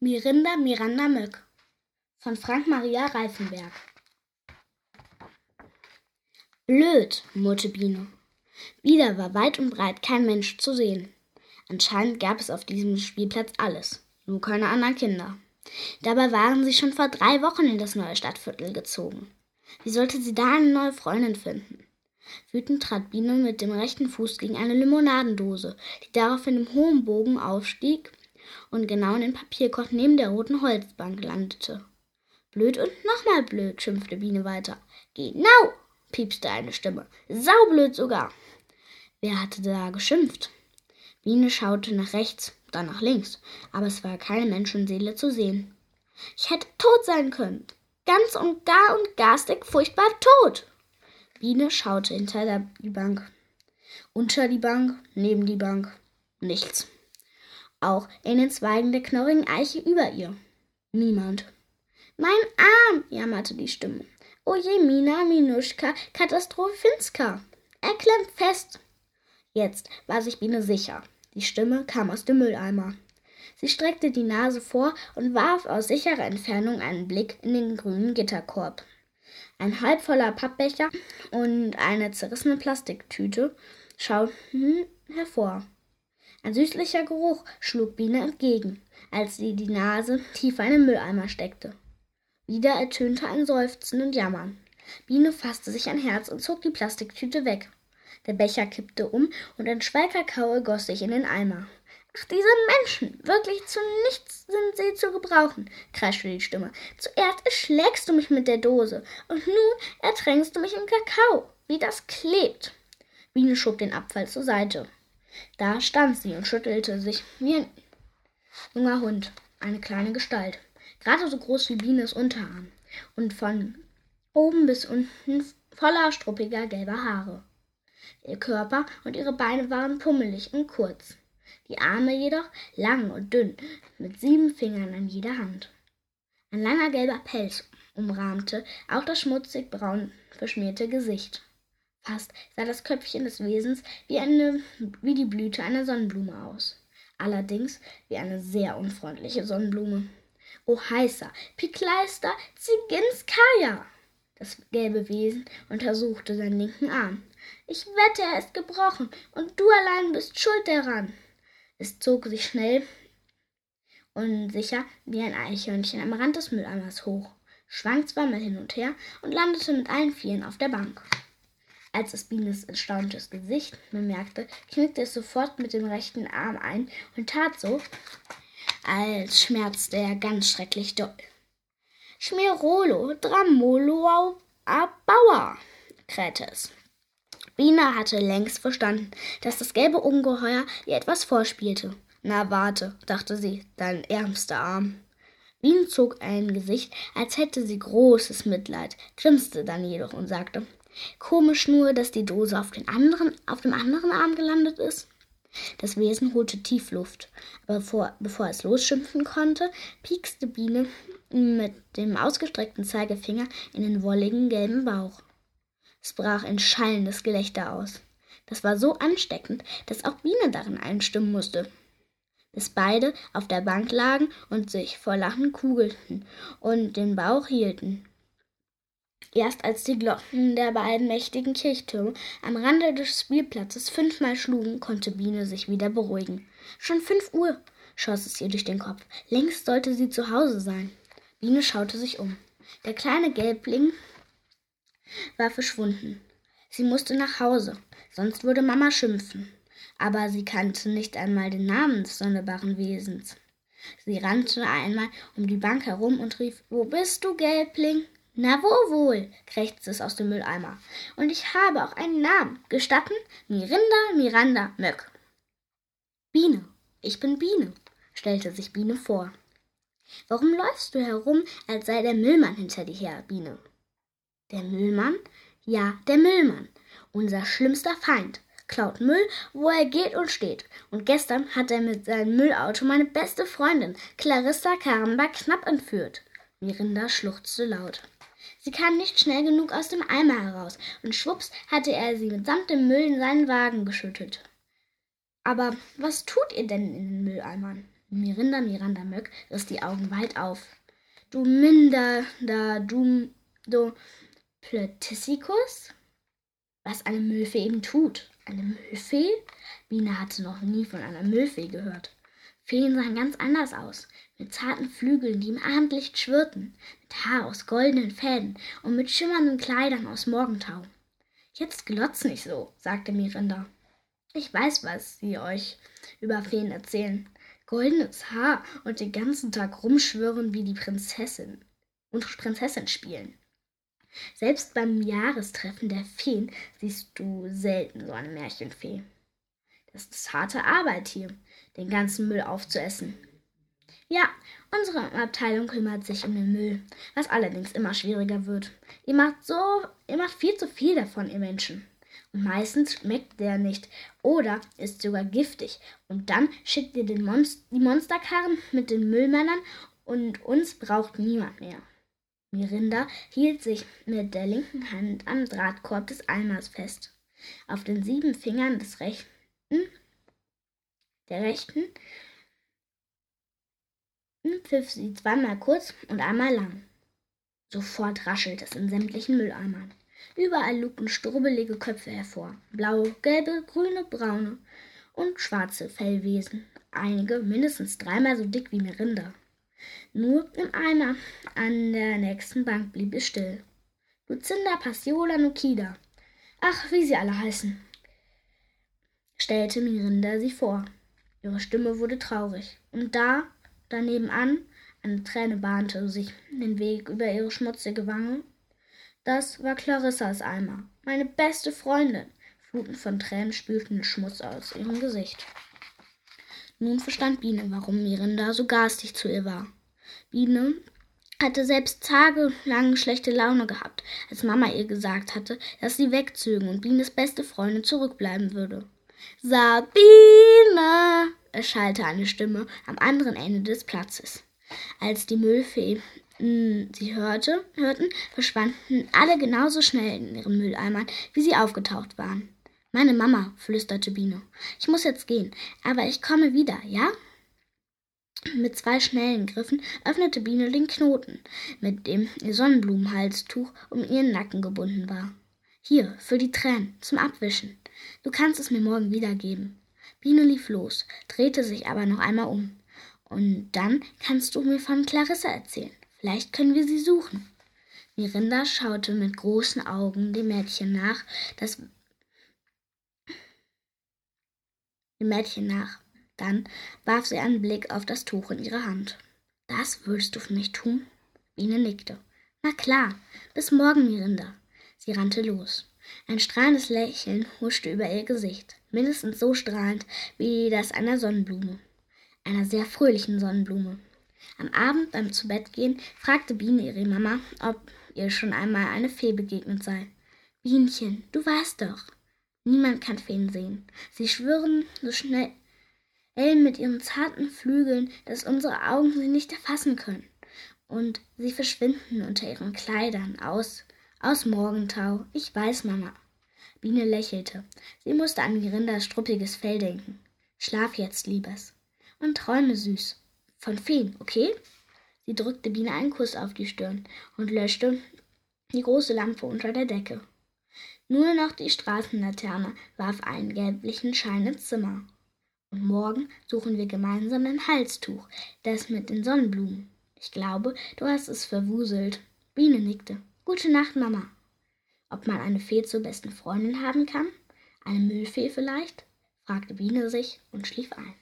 Mirinda Miranda Möck von Frank Maria Reifenberg. Blöd, murrte Biene. Wieder war weit und breit kein Mensch zu sehen. Anscheinend gab es auf diesem Spielplatz alles, nur keine anderen Kinder. Dabei waren sie schon vor drei Wochen in das neue Stadtviertel gezogen. Wie sollte sie da eine neue Freundin finden? Wütend trat Biene mit dem rechten Fuß gegen eine Limonadendose, die daraufhin im hohen Bogen aufstieg und genau in den Papierkorb neben der roten Holzbank landete. Blöd und nochmal blöd, schimpfte Biene weiter. Genau, piepste eine Stimme. Saublöd sogar. Wer hatte da geschimpft? Biene schaute nach rechts, dann nach links, aber es war keine Menschenseele zu sehen. Ich hätte tot sein können. Ganz und gar und garstig furchtbar tot. Biene schaute hinter die Bank. Unter die Bank, neben die Bank. Nichts auch in den Zweigen der knorrigen Eiche über ihr. Niemand. Mein Arm, jammerte die Stimme. Oje, Mina, Minuschka, Katastrophinska. Er klemmt fest. Jetzt war sich Biene sicher. Die Stimme kam aus dem Mülleimer. Sie streckte die Nase vor und warf aus sicherer Entfernung einen Blick in den grünen Gitterkorb. Ein halbvoller Pappbecher und eine zerrissene Plastiktüte schauten hervor. Ein süßlicher Geruch schlug Biene entgegen, als sie die Nase tiefer in den Mülleimer steckte. Wieder ertönte ein Seufzen und Jammern. Biene fasste sich ein Herz und zog die Plastiktüte weg. Der Becher kippte um und ein schweiger Kaue goss sich in den Eimer. Ach, diese Menschen! Wirklich zu nichts sind sie zu gebrauchen, kreischte die Stimme. Zuerst erschlägst du mich mit der Dose und nun ertränkst du mich im Kakao. Wie das klebt! Biene schob den Abfall zur Seite. Da stand sie und schüttelte sich wie ein junger Hund, eine kleine Gestalt, gerade so groß wie Bienes Unterarm und von oben bis unten voller struppiger gelber Haare. Ihr Körper und ihre Beine waren pummelig und kurz, die Arme jedoch lang und dünn, mit sieben Fingern an jeder Hand. Ein langer gelber Pelz umrahmte auch das schmutzig braun verschmierte Gesicht. Fast sah das Köpfchen des Wesens wie, eine, wie die Blüte einer Sonnenblume aus. Allerdings wie eine sehr unfreundliche Sonnenblume. O heißer, Pikleister, Ziginskaya! Das gelbe Wesen untersuchte seinen linken Arm. Ich wette, er ist gebrochen, und du allein bist schuld daran. Es zog sich schnell und sicher wie ein Eichhörnchen am Rand des Mülleimers hoch, schwang zweimal hin und her und landete mit allen Vieren auf der Bank. Als es Bienes erstauntes Gesicht bemerkte, knickte es sofort mit dem rechten Arm ein und tat so, als schmerzte er ganz schrecklich doll. Schmirolo, Dramolo, Bauer, krähte es. Biene hatte längst verstanden, dass das gelbe Ungeheuer ihr etwas vorspielte. Na warte, dachte sie, dein ärmster Arm. Biene zog ein Gesicht, als hätte sie großes Mitleid, grinste dann jedoch und sagte, Komisch nur, dass die Dose auf, den anderen, auf dem anderen Arm gelandet ist. Das Wesen holte tief Luft, aber bevor, bevor es losschimpfen konnte, piekste Biene mit dem ausgestreckten Zeigefinger in den wolligen gelben Bauch. Es brach ein schallendes Gelächter aus. Das war so ansteckend, dass auch Biene darin einstimmen musste. Bis beide auf der Bank lagen und sich vor Lachen kugelten und den Bauch hielten. Erst als die Glocken der beiden mächtigen Kirchtürme am Rande des Spielplatzes fünfmal schlugen, konnte Biene sich wieder beruhigen. Schon fünf Uhr, schoss es ihr durch den Kopf. Längst sollte sie zu Hause sein. Biene schaute sich um. Der kleine Gelbling war verschwunden. Sie musste nach Hause, sonst würde Mama schimpfen. Aber sie kannte nicht einmal den Namen des sonderbaren Wesens. Sie rannte einmal um die Bank herum und rief Wo bist du, Gelbling? Na wo wohl, krächzte es aus dem Mülleimer. Und ich habe auch einen Namen. Gestatten? Mirinda Miranda Möck. Biene. Ich bin Biene, stellte sich Biene vor. Warum läufst du herum, als sei der Müllmann hinter dir her, Biene? Der Müllmann? Ja, der Müllmann. Unser schlimmster Feind. Klaut Müll, wo er geht und steht. Und gestern hat er mit seinem Müllauto meine beste Freundin, Clarissa Karamba, knapp entführt. Mirinda schluchzte laut. Sie kam nicht schnell genug aus dem Eimer heraus, und schwupps hatte er sie mitsamt dem Müll in seinen Wagen geschüttet. Aber was tut ihr denn in den Mülleimern? Mirinda Miranda Möck riss die Augen weit auf. Du minder da du do Plötissikus? Was eine Müllfee eben tut. Eine Müllfee? Biene hatte noch nie von einer Müllfee gehört. Feen sahen ganz anders aus, mit zarten Flügeln, die im Abendlicht schwirrten, mit Haar aus goldenen Fäden und mit schimmernden Kleidern aus Morgentau. Jetzt glotz nicht so, sagte Mirinda. Ich weiß, was sie euch über Feen erzählen. Goldenes Haar und den ganzen Tag rumschwirren wie die Prinzessin und Prinzessin spielen. Selbst beim Jahrestreffen der Feen siehst du selten so eine Märchenfee. Das ist harte Arbeit hier, den ganzen Müll aufzuessen. Ja, unsere Abteilung kümmert sich um den Müll, was allerdings immer schwieriger wird. Ihr macht so, ihr macht viel zu viel davon, ihr Menschen. Und meistens schmeckt der nicht oder ist sogar giftig. Und dann schickt ihr den Monst die Monsterkarren mit den Müllmännern und uns braucht niemand mehr. Mirinda hielt sich mit der linken Hand am Drahtkorb des Eimers fest. Auf den sieben Fingern des rechten der rechten pfiff sie zweimal kurz und einmal lang. Sofort raschelt es in sämtlichen Mülleimern. Überall lugten strubbelige Köpfe hervor. Blaue, gelbe, grüne, braune und schwarze Fellwesen. Einige mindestens dreimal so dick wie Merinda. Nur im Eimer an der nächsten Bank blieb es still. Lucinda, Passiola, Nukida. Ach, wie sie alle heißen. Stellte Mirinda sie vor. Ihre Stimme wurde traurig. Und da, daneben an, eine Träne bahnte sich den Weg über ihre schmutzige Wange. Das war Clarissas Eimer, meine beste Freundin. Fluten von Tränen spülten den Schmutz aus ihrem Gesicht. Nun verstand Biene, warum Mirinda so garstig zu ihr war. Biene hatte selbst tagelang schlechte Laune gehabt, als Mama ihr gesagt hatte, dass sie wegzögen und Bienes beste Freundin zurückbleiben würde. Sabine! erschallte eine Stimme am anderen Ende des Platzes. Als die Müllfee hm, sie hörte, hörten, verschwanden alle genauso schnell in ihren Mülleimern, wie sie aufgetaucht waren. Meine Mama, flüsterte Biene. Ich muss jetzt gehen, aber ich komme wieder, ja? Mit zwei schnellen Griffen öffnete Biene den Knoten, mit dem ihr Sonnenblumenhalstuch um ihren Nacken gebunden war. Hier, für die Tränen, zum Abwischen. Du kannst es mir morgen wiedergeben. Biene lief los, drehte sich aber noch einmal um. Und dann kannst du mir von Clarissa erzählen. Vielleicht können wir sie suchen. Mirinda schaute mit großen Augen dem Mädchen nach, das dem Mädchen nach. Dann warf sie einen Blick auf das Tuch in ihre Hand. Das würdest du für mich tun? Biene nickte. Na klar. Bis morgen, Mirinda. Sie rannte los. Ein strahlendes Lächeln huschte über ihr Gesicht, mindestens so strahlend wie das einer Sonnenblume, einer sehr fröhlichen Sonnenblume. Am Abend beim Zubettgehen fragte Biene ihre Mama, ob ihr schon einmal eine Fee begegnet sei. Bienchen, du weißt doch. Niemand kann Feen sehen. Sie schwirren so schnell mit ihren zarten Flügeln, dass unsere Augen sie nicht erfassen können. Und sie verschwinden unter ihren Kleidern aus aus Morgentau. Ich weiß, Mama. Biene lächelte. Sie musste an Mirindas struppiges Fell denken. Schlaf jetzt, Liebes. Und träume süß. Von Feen, okay? Sie drückte Biene einen Kuss auf die Stirn und löschte die große Lampe unter der Decke. Nur noch die Straßenlaterne warf einen gelblichen Schein ins Zimmer. Und morgen suchen wir gemeinsam ein Halstuch, das mit den Sonnenblumen. Ich glaube, du hast es verwuselt. Biene nickte. Gute Nacht, Mama. Ob man eine Fee zur besten Freundin haben kann? Eine Müllfee vielleicht? fragte Biene sich und schlief ein.